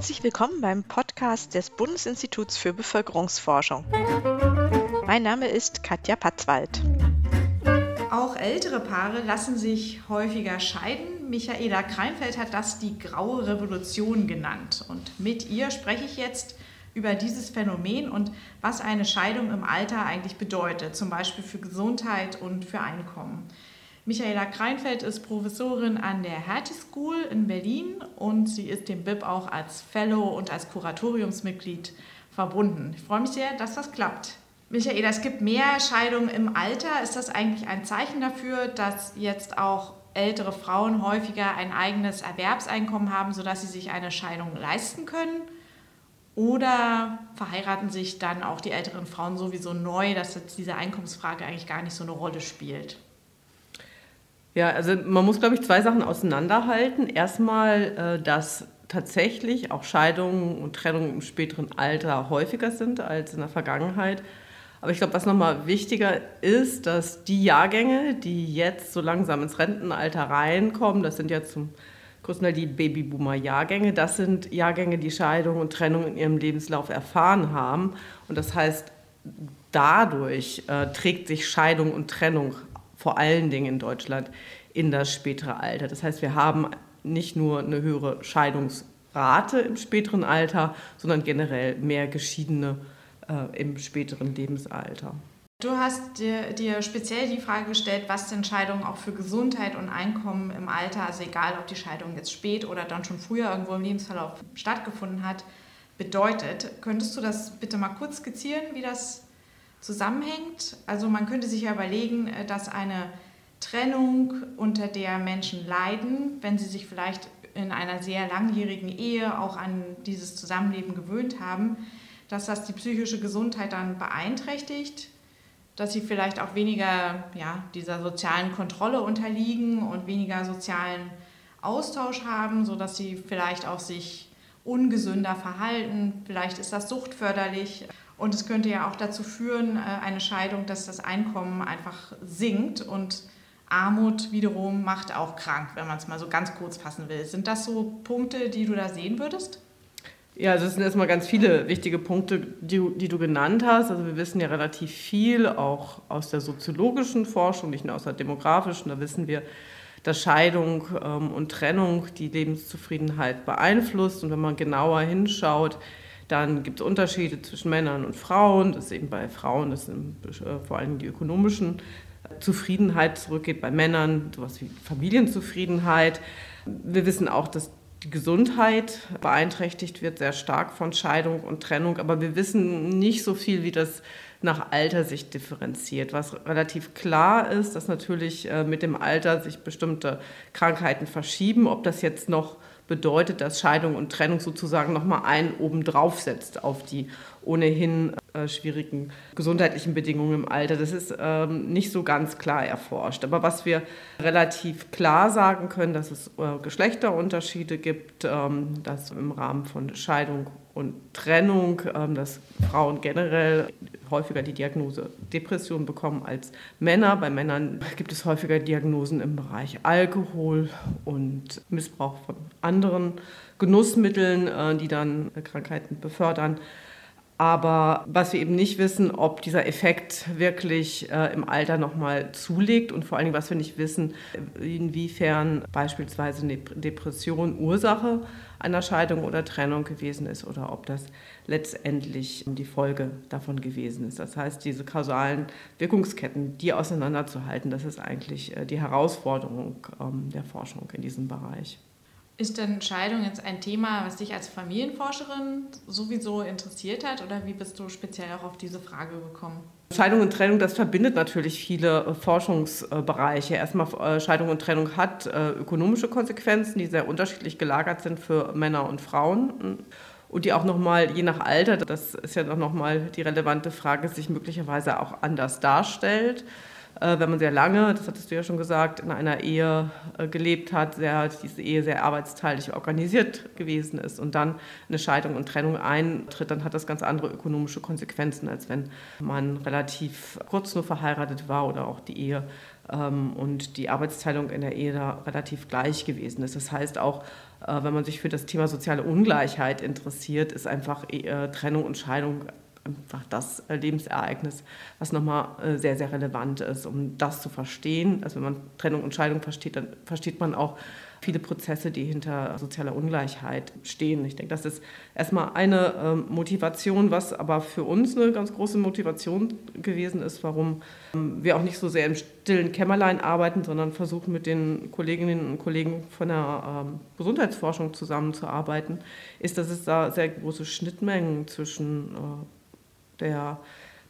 Herzlich willkommen beim Podcast des Bundesinstituts für Bevölkerungsforschung. Mein Name ist Katja Patzwald. Auch ältere Paare lassen sich häufiger scheiden. Michaela Kreinfeld hat das die graue Revolution genannt. Und mit ihr spreche ich jetzt über dieses Phänomen und was eine Scheidung im Alter eigentlich bedeutet, zum Beispiel für Gesundheit und für Einkommen. Michaela Kreinfeld ist Professorin an der Hertie School in Berlin und sie ist dem BIP auch als Fellow und als Kuratoriumsmitglied verbunden. Ich freue mich sehr, dass das klappt. Michaela, es gibt mehr Scheidungen im Alter. Ist das eigentlich ein Zeichen dafür, dass jetzt auch ältere Frauen häufiger ein eigenes Erwerbseinkommen haben, sodass sie sich eine Scheidung leisten können? Oder verheiraten sich dann auch die älteren Frauen sowieso neu, dass jetzt diese Einkommensfrage eigentlich gar nicht so eine Rolle spielt? Ja, also man muss, glaube ich, zwei Sachen auseinanderhalten. Erstmal, äh, dass tatsächlich auch Scheidungen und Trennungen im späteren Alter häufiger sind als in der Vergangenheit. Aber ich glaube, was nochmal wichtiger ist, dass die Jahrgänge, die jetzt so langsam ins Rentenalter reinkommen, das sind ja zum größten Teil die Babyboomer-Jahrgänge, das sind Jahrgänge, die Scheidung und Trennung in ihrem Lebenslauf erfahren haben. Und das heißt, dadurch äh, trägt sich Scheidung und Trennung vor allen Dingen in Deutschland in das spätere Alter. Das heißt, wir haben nicht nur eine höhere Scheidungsrate im späteren Alter, sondern generell mehr Geschiedene äh, im späteren Lebensalter. Du hast dir, dir, speziell die Frage gestellt, was denn Scheidung auch für Gesundheit und Einkommen im Alter, also egal ob die Scheidung jetzt spät oder dann schon früher irgendwo im Lebensverlauf stattgefunden hat, bedeutet. Könntest du das bitte mal kurz skizzieren, wie das zusammenhängt? Also man könnte sich ja überlegen, äh, dass eine Trennung, unter der Menschen leiden, wenn sie sich vielleicht in einer sehr langjährigen Ehe auch an dieses Zusammenleben gewöhnt haben, dass das die psychische Gesundheit dann beeinträchtigt, dass sie vielleicht auch weniger ja, dieser sozialen Kontrolle unterliegen und weniger sozialen Austausch haben, sodass sie vielleicht auch sich ungesünder verhalten. Vielleicht ist das suchtförderlich. Und es könnte ja auch dazu führen, äh, eine Scheidung, dass das Einkommen einfach sinkt und Armut wiederum macht auch krank, wenn man es mal so ganz kurz fassen will. Sind das so Punkte, die du da sehen würdest? Ja, also es sind erstmal ganz viele wichtige Punkte, die, die, du genannt hast. Also wir wissen ja relativ viel auch aus der soziologischen Forschung, nicht nur aus der demografischen. Da wissen wir, dass Scheidung ähm, und Trennung die Lebenszufriedenheit beeinflusst. Und wenn man genauer hinschaut, dann gibt es Unterschiede zwischen Männern und Frauen. Das ist eben bei Frauen, das sind äh, vor allem die ökonomischen Zufriedenheit zurückgeht, bei Männern sowas wie Familienzufriedenheit. Wir wissen auch, dass die Gesundheit beeinträchtigt wird sehr stark von Scheidung und Trennung, aber wir wissen nicht so viel, wie das nach Alter sich differenziert. Was relativ klar ist, dass natürlich äh, mit dem Alter sich bestimmte Krankheiten verschieben. Ob das jetzt noch bedeutet, dass Scheidung und Trennung sozusagen nochmal einen oben drauf setzt auf die ohnehin äh, schwierigen gesundheitlichen Bedingungen im Alter. Das ist ähm, nicht so ganz klar erforscht. Aber was wir relativ klar sagen können, dass es äh, Geschlechterunterschiede gibt, ähm, dass im Rahmen von Scheidung und Trennung, ähm, dass Frauen generell häufiger die Diagnose Depression bekommen als Männer. Bei Männern gibt es häufiger Diagnosen im Bereich Alkohol und Missbrauch von anderen Genussmitteln, äh, die dann Krankheiten befördern. Aber was wir eben nicht wissen, ob dieser Effekt wirklich äh, im Alter nochmal zulegt und vor allen Dingen, was wir nicht wissen, inwiefern beispielsweise eine Depression Ursache einer Scheidung oder Trennung gewesen ist oder ob das letztendlich die Folge davon gewesen ist. Das heißt, diese kausalen Wirkungsketten, die auseinanderzuhalten, das ist eigentlich äh, die Herausforderung ähm, der Forschung in diesem Bereich. Ist denn Scheidung jetzt ein Thema, was dich als Familienforscherin sowieso interessiert hat oder wie bist du speziell auch auf diese Frage gekommen? Scheidung und Trennung, das verbindet natürlich viele äh, Forschungsbereiche. Erstmal, äh, Scheidung und Trennung hat äh, ökonomische Konsequenzen, die sehr unterschiedlich gelagert sind für Männer und Frauen und die auch nochmal, je nach Alter, das ist ja nochmal die relevante Frage, sich möglicherweise auch anders darstellt. Äh, wenn man sehr lange, das hattest du ja schon gesagt, in einer Ehe äh, gelebt hat, sehr, diese Ehe sehr arbeitsteilig organisiert gewesen ist und dann eine Scheidung und Trennung eintritt, dann hat das ganz andere ökonomische Konsequenzen, als wenn man relativ kurz nur verheiratet war oder auch die Ehe ähm, und die Arbeitsteilung in der Ehe da relativ gleich gewesen ist. Das heißt auch, äh, wenn man sich für das Thema soziale Ungleichheit interessiert, ist einfach Trennung und Scheidung einfach das Lebensereignis, was nochmal sehr, sehr relevant ist, um das zu verstehen. Also wenn man Trennung und Scheidung versteht, dann versteht man auch, viele Prozesse, die hinter sozialer Ungleichheit stehen. Ich denke, das ist erstmal eine ähm, Motivation, was aber für uns eine ganz große Motivation gewesen ist, warum ähm, wir auch nicht so sehr im stillen Kämmerlein arbeiten, sondern versuchen mit den Kolleginnen und Kollegen von der ähm, Gesundheitsforschung zusammenzuarbeiten, ist, dass es da sehr große Schnittmengen zwischen äh, der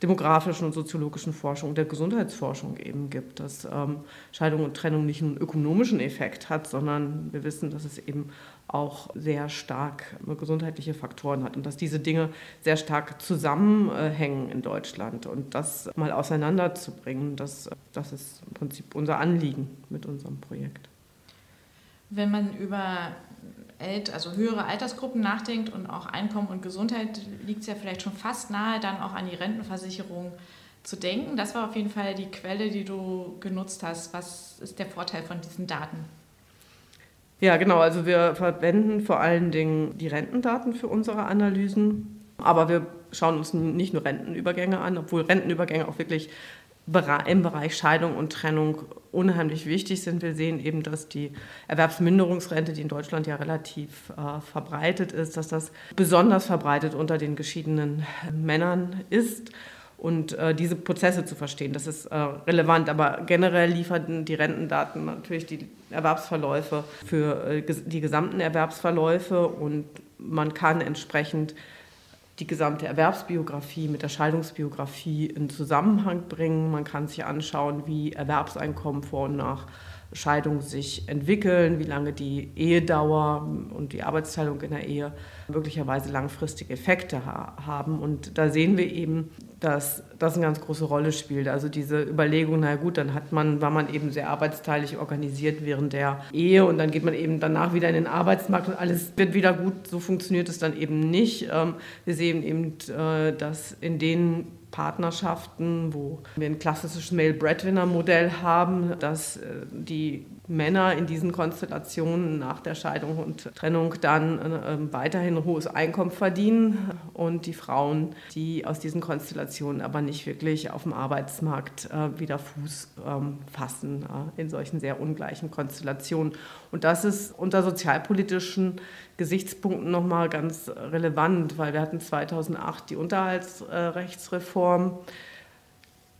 demografischen und soziologischen Forschung, der Gesundheitsforschung eben gibt, dass ähm, Scheidung und Trennung nicht einen ökonomischen Effekt hat, sondern wir wissen, dass es eben auch sehr stark gesundheitliche Faktoren hat und dass diese Dinge sehr stark zusammenhängen in Deutschland. Und das mal auseinanderzubringen, das, das ist im Prinzip unser Anliegen mit unserem Projekt. Wenn man über also höhere Altersgruppen nachdenkt und auch Einkommen und Gesundheit, liegt es ja vielleicht schon fast nahe, dann auch an die Rentenversicherung zu denken. Das war auf jeden Fall die Quelle, die du genutzt hast. Was ist der Vorteil von diesen Daten? Ja, genau. Also wir verwenden vor allen Dingen die Rentendaten für unsere Analysen. Aber wir schauen uns nicht nur Rentenübergänge an, obwohl Rentenübergänge auch wirklich im Bereich Scheidung und Trennung unheimlich wichtig sind. Wir sehen eben, dass die Erwerbsminderungsrente, die in Deutschland ja relativ äh, verbreitet ist, dass das besonders verbreitet unter den geschiedenen Männern ist. Und äh, diese Prozesse zu verstehen, das ist äh, relevant. Aber generell liefern die Rentendaten natürlich die Erwerbsverläufe für äh, die gesamten Erwerbsverläufe und man kann entsprechend die gesamte Erwerbsbiografie mit der Scheidungsbiografie in Zusammenhang bringen. Man kann sich anschauen, wie Erwerbseinkommen vor und nach Scheidung sich entwickeln, wie lange die Ehedauer und die Arbeitsteilung in der Ehe möglicherweise langfristige Effekte ha haben. Und da sehen wir eben, dass das eine ganz große Rolle spielt. Also diese Überlegung, na gut, dann hat man, war man eben sehr arbeitsteilig organisiert während der Ehe und dann geht man eben danach wieder in den Arbeitsmarkt und alles wird wieder gut. So funktioniert es dann eben nicht. Ähm, wir sehen eben, äh, dass in den Partnerschaften, wo wir ein klassisches Male-Breadwinner-Modell haben, dass äh, die Männer in diesen Konstellationen nach der Scheidung und Trennung dann äh, weiterhin ein hohes Einkommen verdienen und die Frauen, die aus diesen Konstellationen aber nicht wirklich auf dem Arbeitsmarkt äh, wieder Fuß ähm, fassen in solchen sehr ungleichen Konstellationen. Und das ist unter sozialpolitischen Gesichtspunkten nochmal ganz relevant, weil wir hatten 2008 die Unterhaltsrechtsreform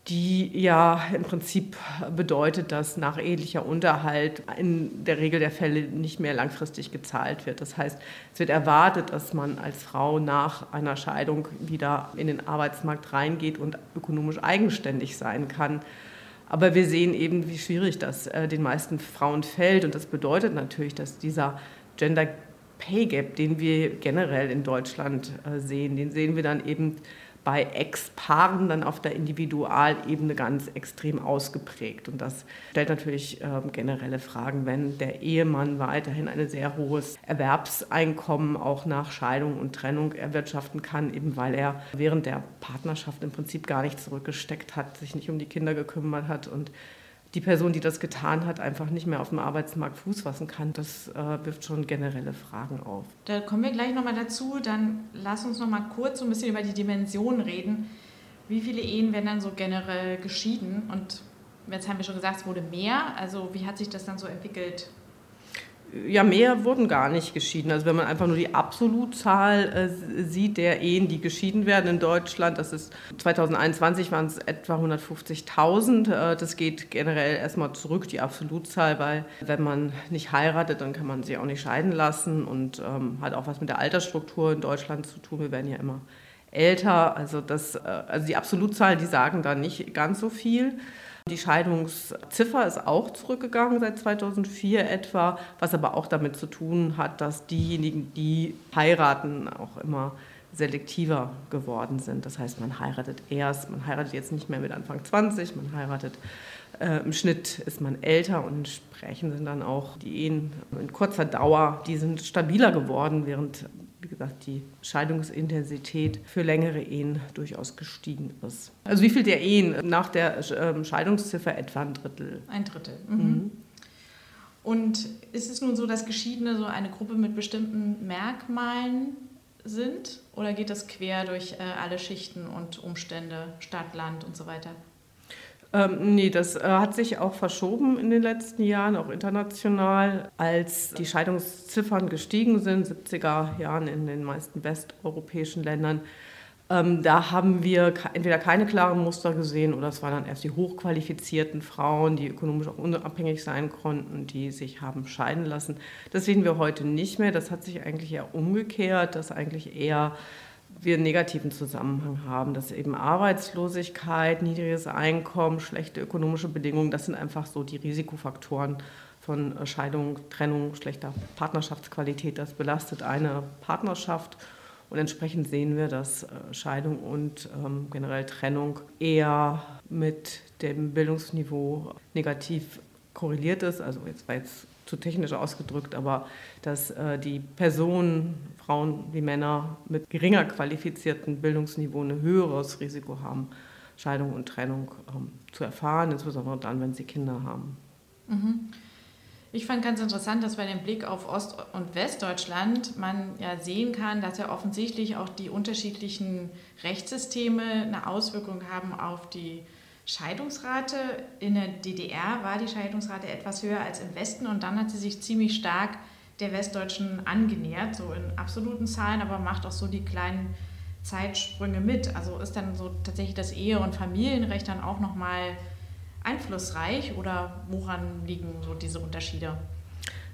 die ja im Prinzip bedeutet, dass nach ähnlicher Unterhalt in der Regel der Fälle nicht mehr langfristig gezahlt wird. Das heißt, es wird erwartet, dass man als Frau nach einer Scheidung wieder in den Arbeitsmarkt reingeht und ökonomisch eigenständig sein kann. Aber wir sehen eben, wie schwierig das äh, den meisten Frauen fällt. Und das bedeutet natürlich, dass dieser Gender Pay Gap, den wir generell in Deutschland äh, sehen, den sehen wir dann eben bei Ex-Paaren dann auf der Individualebene ganz extrem ausgeprägt. Und das stellt natürlich ähm, generelle Fragen, wenn der Ehemann weiterhin ein sehr hohes Erwerbseinkommen auch nach Scheidung und Trennung erwirtschaften kann, eben weil er während der Partnerschaft im Prinzip gar nicht zurückgesteckt hat, sich nicht um die Kinder gekümmert hat und die Person, die das getan hat, einfach nicht mehr auf dem Arbeitsmarkt Fuß fassen kann, das äh, wirft schon generelle Fragen auf. Da kommen wir gleich nochmal dazu. Dann lass uns nochmal kurz so ein bisschen über die Dimensionen reden. Wie viele Ehen werden dann so generell geschieden? Und jetzt haben wir schon gesagt, es wurde mehr. Also wie hat sich das dann so entwickelt ja, mehr wurden gar nicht geschieden. Also wenn man einfach nur die Absolutzahl äh, sieht der Ehen, die geschieden werden in Deutschland, das ist 2021 waren es etwa 150.000. Äh, das geht generell erstmal zurück, die Absolutzahl, weil wenn man nicht heiratet, dann kann man sich auch nicht scheiden lassen und ähm, hat auch was mit der Altersstruktur in Deutschland zu tun. Wir werden ja immer älter. Also, das, äh, also die Absolutzahlen, die sagen da nicht ganz so viel. Die Scheidungsziffer ist auch zurückgegangen seit 2004 etwa, was aber auch damit zu tun hat, dass diejenigen, die heiraten, auch immer selektiver geworden sind. Das heißt, man heiratet erst, man heiratet jetzt nicht mehr mit Anfang 20, man heiratet äh, im Schnitt ist man älter und entsprechend sind dann auch die Ehen in kurzer Dauer, die sind stabiler geworden, während gesagt, die Scheidungsintensität für längere Ehen durchaus gestiegen ist. Also wie viel der Ehen nach der ähm, Scheidungsziffer etwa ein Drittel? Ein Drittel. Mhm. Mhm. Und ist es nun so, dass Geschiedene so eine Gruppe mit bestimmten Merkmalen sind? Oder geht das quer durch äh, alle Schichten und Umstände, Stadt, Land und so weiter? Ähm, nee, das äh, hat sich auch verschoben in den letzten Jahren, auch international, als die Scheidungsziffern gestiegen sind, 70er Jahren in den meisten westeuropäischen Ländern. Ähm, da haben wir entweder keine klaren Muster gesehen oder es waren dann erst die hochqualifizierten Frauen, die ökonomisch auch unabhängig sein konnten, die sich haben scheiden lassen. Das sehen wir heute nicht mehr. Das hat sich eigentlich eher umgekehrt, dass eigentlich eher wir einen negativen Zusammenhang haben, dass eben Arbeitslosigkeit, niedriges Einkommen, schlechte ökonomische Bedingungen, das sind einfach so die Risikofaktoren von Scheidung, Trennung, schlechter Partnerschaftsqualität. Das belastet eine Partnerschaft und entsprechend sehen wir, dass äh, Scheidung und ähm, generell Trennung eher mit dem Bildungsniveau negativ korreliert ist. Also jetzt war jetzt zu technisch ausgedrückt, aber dass äh, die Personen, Frauen wie Männer mit geringer qualifiziertem Bildungsniveau ein höheres Risiko haben, Scheidung und Trennung ähm, zu erfahren, insbesondere dann, wenn sie Kinder haben. Mhm. Ich fand ganz interessant, dass bei dem Blick auf Ost- und Westdeutschland man ja sehen kann, dass ja offensichtlich auch die unterschiedlichen Rechtssysteme eine Auswirkung haben auf die Scheidungsrate. In der DDR war die Scheidungsrate etwas höher als im Westen und dann hat sie sich ziemlich stark der Westdeutschen angenähert, so in absoluten Zahlen, aber macht auch so die kleinen Zeitsprünge mit. Also ist dann so tatsächlich das Ehe- und Familienrecht dann auch nochmal mal einflussreich oder woran liegen so diese Unterschiede?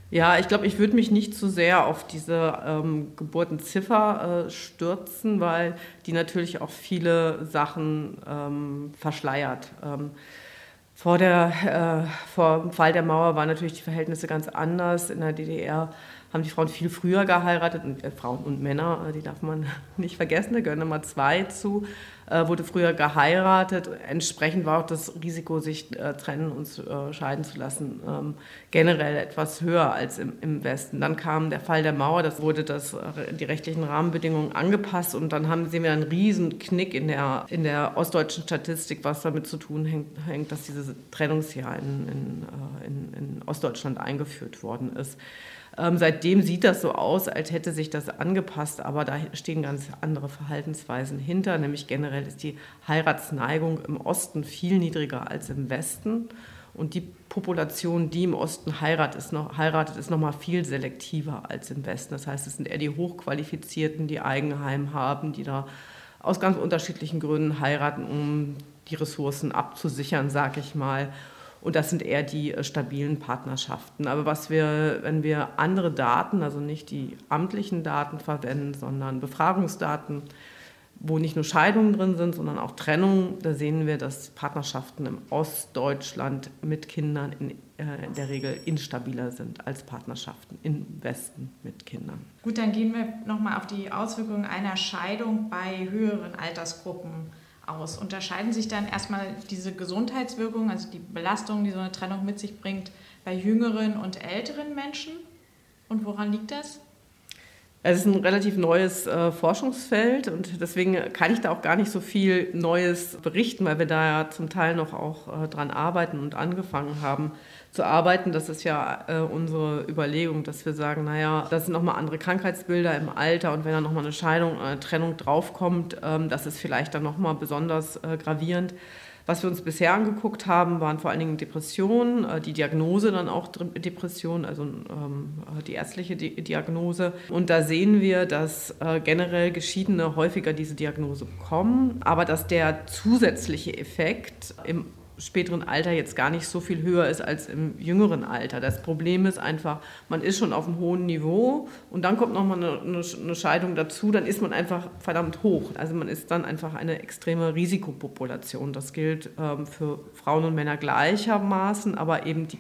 Ja, ich glaube, ich würde mich nicht zu sehr auf diese ähm, Geburtenziffer äh, stürzen, weil die natürlich auch viele Sachen ähm, verschleiert. Ähm, vor, der, äh, vor dem Fall der Mauer waren natürlich die Verhältnisse ganz anders. In der DDR haben die Frauen viel früher geheiratet, und, äh, Frauen und Männer, äh, die darf man nicht vergessen, da gehören immer zwei zu äh, wurde früher geheiratet. Entsprechend war auch das Risiko, sich äh, trennen und äh, scheiden zu lassen, ähm, generell etwas höher als im, im, Westen. Dann kam der Fall der Mauer, das wurde das, äh, die rechtlichen Rahmenbedingungen angepasst und dann haben, sehen wir einen riesen Knick in der, in der ostdeutschen Statistik, was damit zu tun hängt, hängt dass dieses Trennungsjahr in, in, in, in Ostdeutschland eingeführt worden ist. Ähm, seitdem sieht das so aus, als hätte sich das angepasst, aber da stehen ganz andere Verhaltensweisen hinter. Nämlich generell ist die Heiratsneigung im Osten viel niedriger als im Westen. Und die Population, die im Osten heiratet, ist noch, heiratet, ist noch mal viel selektiver als im Westen. Das heißt, es sind eher die Hochqualifizierten, die Eigenheim haben, die da aus ganz unterschiedlichen Gründen heiraten, um die Ressourcen abzusichern, sage ich mal. Und das sind eher die äh, stabilen Partnerschaften. Aber was wir, wenn wir andere Daten, also nicht die amtlichen Daten verwenden, sondern Befragungsdaten, wo nicht nur Scheidungen drin sind, sondern auch Trennungen, da sehen wir, dass Partnerschaften im Ostdeutschland mit Kindern in, äh, in der Regel instabiler sind als Partnerschaften im Westen mit Kindern. Gut, dann gehen wir nochmal auf die Auswirkungen einer Scheidung bei höheren Altersgruppen aus? Unterscheiden sich dann erstmal diese Gesundheitswirkungen, also die Belastungen, die so eine Trennung mit sich bringt, bei jüngeren und älteren Menschen? Und woran liegt das? Es ist ein relativ neues äh, Forschungsfeld und deswegen kann ich da auch gar nicht so viel Neues berichten, weil wir da ja zum Teil noch auch äh, dran arbeiten und angefangen haben zu arbeiten. Das ist ja äh, unsere Überlegung, dass wir sagen, naja, das sind nochmal andere Krankheitsbilder im Alter und wenn da nochmal eine Scheidung, eine Trennung draufkommt, ähm, das ist vielleicht dann nochmal besonders äh, gravierend. Was wir uns bisher angeguckt haben, waren vor allen Dingen Depressionen, äh, die Diagnose dann auch Depression, also ähm, die ärztliche Diagnose. Und da sehen wir, dass äh, generell Geschiedene häufiger diese Diagnose bekommen, aber dass der zusätzliche Effekt im späteren Alter jetzt gar nicht so viel höher ist als im jüngeren Alter. Das Problem ist einfach, man ist schon auf einem hohen Niveau und dann kommt nochmal eine, eine Scheidung dazu, dann ist man einfach verdammt hoch. Also man ist dann einfach eine extreme Risikopopulation. Das gilt ähm, für Frauen und Männer gleichermaßen, aber eben die,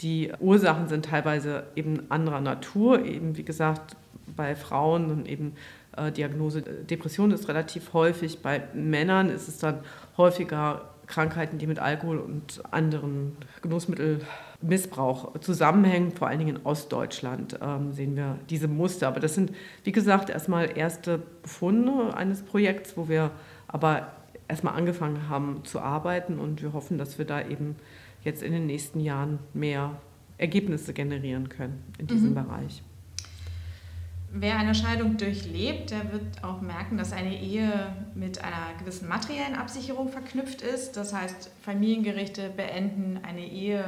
die Ursachen sind teilweise eben anderer Natur. Eben wie gesagt, bei Frauen dann eben äh, Diagnose Depression ist relativ häufig, bei Männern ist es dann häufiger Krankheiten, die mit Alkohol und anderen Genussmitteln Missbrauch zusammenhängt, vor allen Dingen in Ostdeutschland ähm, sehen wir diese Muster. Aber das sind, wie gesagt, erstmal erste Befunde eines Projekts, wo wir aber erstmal angefangen haben zu arbeiten und wir hoffen, dass wir da eben jetzt in den nächsten Jahren mehr Ergebnisse generieren können in diesem mhm. Bereich. Wer eine Scheidung durchlebt, der wird auch merken, dass eine Ehe mit einer gewissen materiellen Absicherung verknüpft ist. Das heißt, Familiengerichte beenden eine Ehe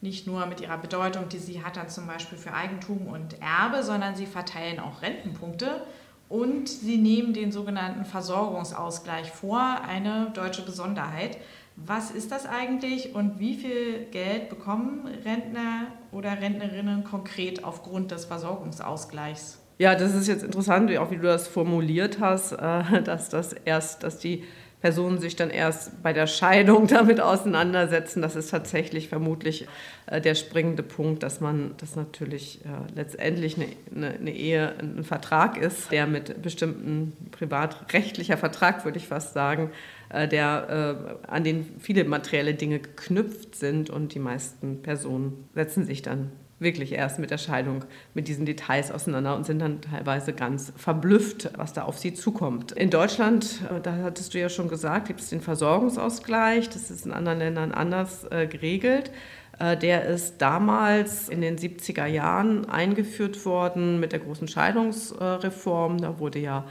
nicht nur mit ihrer Bedeutung, die sie hat dann zum Beispiel für Eigentum und Erbe, sondern sie verteilen auch Rentenpunkte und sie nehmen den sogenannten Versorgungsausgleich vor, eine deutsche Besonderheit. Was ist das eigentlich und wie viel Geld bekommen Rentner oder Rentnerinnen konkret aufgrund des Versorgungsausgleichs? Ja, das ist jetzt interessant, auch wie du das formuliert hast, äh, dass das erst, dass die Personen sich dann erst bei der Scheidung damit auseinandersetzen. Das ist tatsächlich vermutlich äh, der springende Punkt, dass man, dass natürlich äh, letztendlich eine, eine, eine, Ehe ein Vertrag ist, der mit bestimmten privatrechtlicher Vertrag, würde ich fast sagen, äh, der, an den viele materielle Dinge geknüpft sind und die meisten Personen setzen sich dann wirklich erst mit der Scheidung mit diesen Details auseinander und sind dann teilweise ganz verblüfft, was da auf sie zukommt. In Deutschland, äh, da hattest du ja schon gesagt, gibt es den Versorgungsausgleich. Das ist in anderen Ländern anders äh, geregelt. Äh, der ist damals in den 70er Jahren eingeführt worden mit der großen Scheidungsreform. Da wurde ja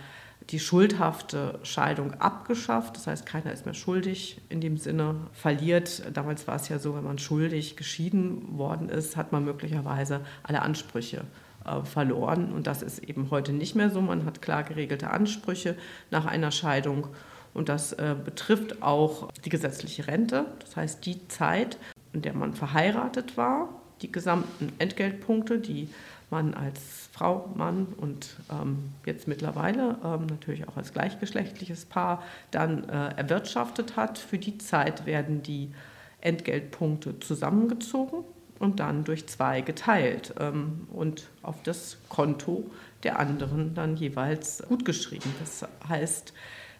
die schuldhafte Scheidung abgeschafft. Das heißt, keiner ist mehr schuldig in dem Sinne, verliert. Damals war es ja so, wenn man schuldig geschieden worden ist, hat man möglicherweise alle Ansprüche äh, verloren. Und das ist eben heute nicht mehr so. Man hat klar geregelte Ansprüche nach einer Scheidung. Und das äh, betrifft auch die gesetzliche Rente. Das heißt, die Zeit, in der man verheiratet war, die gesamten Entgeltpunkte, die man als Frau, Mann und ähm, jetzt mittlerweile ähm, natürlich auch als gleichgeschlechtliches Paar dann äh, erwirtschaftet hat. Für die Zeit werden die Entgeltpunkte zusammengezogen und dann durch zwei geteilt ähm, und auf das Konto der anderen dann jeweils gutgeschrieben. Das heißt,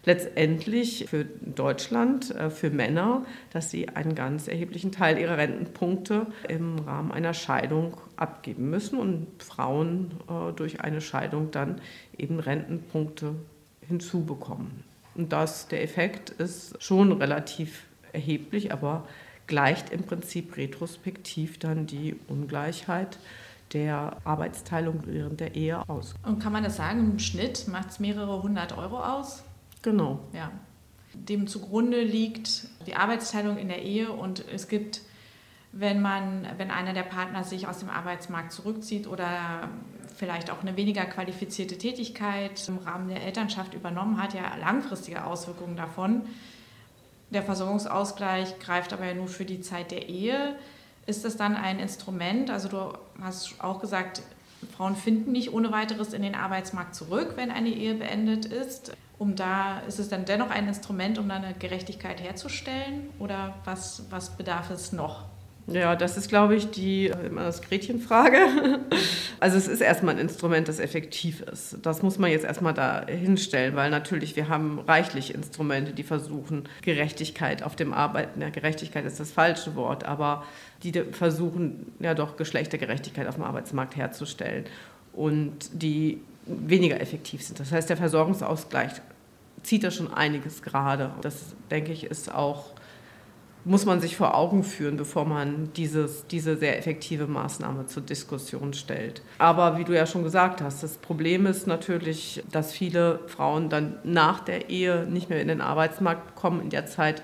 letztendlich für Deutschland, äh, für Männer, dass sie einen ganz erheblichen Teil ihrer Rentenpunkte im Rahmen einer Scheidung abgeben müssen und Frauen äh, durch eine Scheidung dann eben Rentenpunkte hinzubekommen. Und das, der Effekt ist schon relativ erheblich, aber gleicht im Prinzip retrospektiv dann die Ungleichheit der Arbeitsteilung während der Ehe aus. Und kann man das sagen, im Schnitt macht es mehrere hundert Euro aus? Genau. Ja. Dem zugrunde liegt die Arbeitsteilung in der Ehe und es gibt, wenn man, wenn einer der Partner sich aus dem Arbeitsmarkt zurückzieht oder vielleicht auch eine weniger qualifizierte Tätigkeit im Rahmen der Elternschaft übernommen hat, ja langfristige Auswirkungen davon. Der Versorgungsausgleich greift aber ja nur für die Zeit der Ehe. Ist das dann ein Instrument? Also du hast auch gesagt, Frauen finden nicht ohne weiteres in den Arbeitsmarkt zurück, wenn eine Ehe beendet ist um da, ist es dann dennoch ein Instrument, um dann eine Gerechtigkeit herzustellen oder was, was bedarf es noch? Ja, das ist, glaube ich, die immer das Gretchenfrage. Also es ist erstmal ein Instrument, das effektiv ist. Das muss man jetzt erstmal da hinstellen, weil natürlich wir haben reichlich Instrumente, die versuchen, Gerechtigkeit auf dem Arbeiten, ja, Gerechtigkeit ist das falsche Wort, aber die versuchen ja doch Geschlechtergerechtigkeit auf dem Arbeitsmarkt herzustellen und die weniger effektiv sind. Das heißt, der Versorgungsausgleich zieht da schon einiges gerade. Das, denke ich, ist auch, muss man sich vor Augen führen, bevor man dieses, diese sehr effektive Maßnahme zur Diskussion stellt. Aber wie du ja schon gesagt hast, das Problem ist natürlich, dass viele Frauen dann nach der Ehe nicht mehr in den Arbeitsmarkt kommen. In der Zeit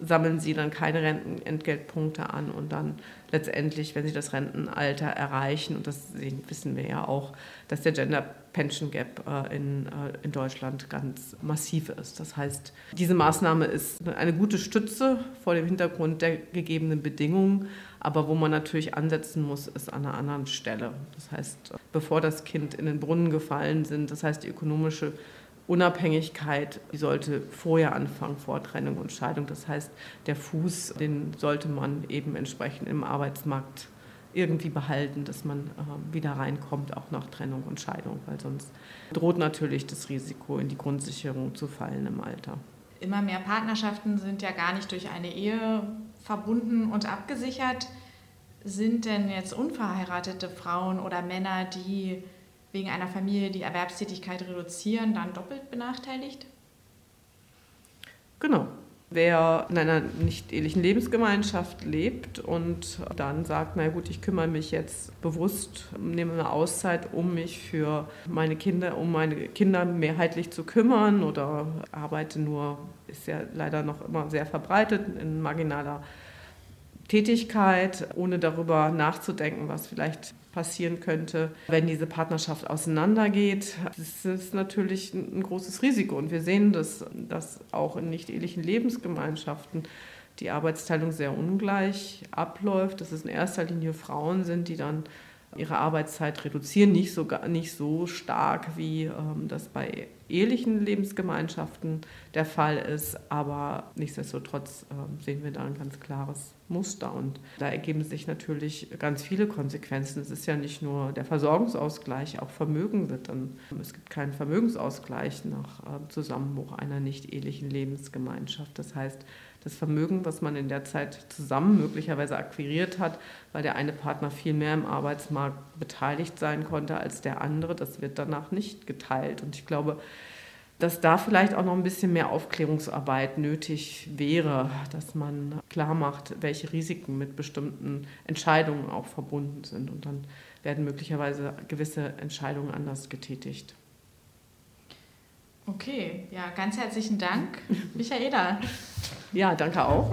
sammeln sie dann keine Rentenentgeltpunkte an und dann letztendlich, wenn sie das Rentenalter erreichen, und das wissen wir ja auch, dass der Gender Pension Gap äh, in, äh, in Deutschland ganz massiv ist. Das heißt, diese Maßnahme ist eine gute Stütze vor dem Hintergrund der gegebenen Bedingungen, aber wo man natürlich ansetzen muss, ist an einer anderen Stelle. Das heißt, bevor das Kind in den Brunnen gefallen sind, das heißt, die ökonomische Unabhängigkeit die sollte vorher anfangen, vor Trennung und Scheidung. Das heißt, der Fuß, den sollte man eben entsprechend im Arbeitsmarkt irgendwie behalten, dass man äh, wieder reinkommt, auch nach Trennung und Scheidung, weil sonst droht natürlich das Risiko, in die Grundsicherung zu fallen im Alter. Immer mehr Partnerschaften sind ja gar nicht durch eine Ehe verbunden und abgesichert. sind denn jetzt unverheiratete Frauen oder Männer, die wegen einer Familie die Erwerbstätigkeit reduzieren, dann doppelt benachteiligt? Genau. Wer in einer nicht ehelichen Lebensgemeinschaft lebt und dann sagt, na gut, ich kümmere mich jetzt bewusst, nehme eine Auszeit, um mich für meine Kinder, um meine Kinder mehrheitlich zu kümmern oder arbeite nur, ist ja leider noch immer sehr verbreitet in marginaler Tätigkeit, ohne darüber nachzudenken, was vielleicht passieren könnte, wenn diese Partnerschaft auseinandergeht. Das ist natürlich ein großes Risiko. Und wir sehen, dass, dass auch in nicht-ehelichen Lebensgemeinschaften die Arbeitsteilung sehr ungleich abläuft, dass es in erster Linie Frauen sind, die dann ihre Arbeitszeit reduzieren, nicht so, nicht so stark, wie ähm, das bei ehelichen Lebensgemeinschaften der Fall ist, aber nichtsdestotrotz äh, sehen wir da ein ganz klares Muster und da ergeben sich natürlich ganz viele Konsequenzen. Es ist ja nicht nur der Versorgungsausgleich, auch Vermögen wird dann, es gibt keinen Vermögensausgleich nach äh, Zusammenbruch einer nicht ehelichen Lebensgemeinschaft. Das heißt, das Vermögen, was man in der Zeit zusammen möglicherweise akquiriert hat, weil der eine Partner viel mehr im Arbeitsmarkt beteiligt sein konnte als der andere, das wird danach nicht geteilt. Und ich glaube, dass da vielleicht auch noch ein bisschen mehr Aufklärungsarbeit nötig wäre, dass man klar macht, welche Risiken mit bestimmten Entscheidungen auch verbunden sind. Und dann werden möglicherweise gewisse Entscheidungen anders getätigt. Okay, ja, ganz herzlichen Dank, Michaela. Ja, danke auch.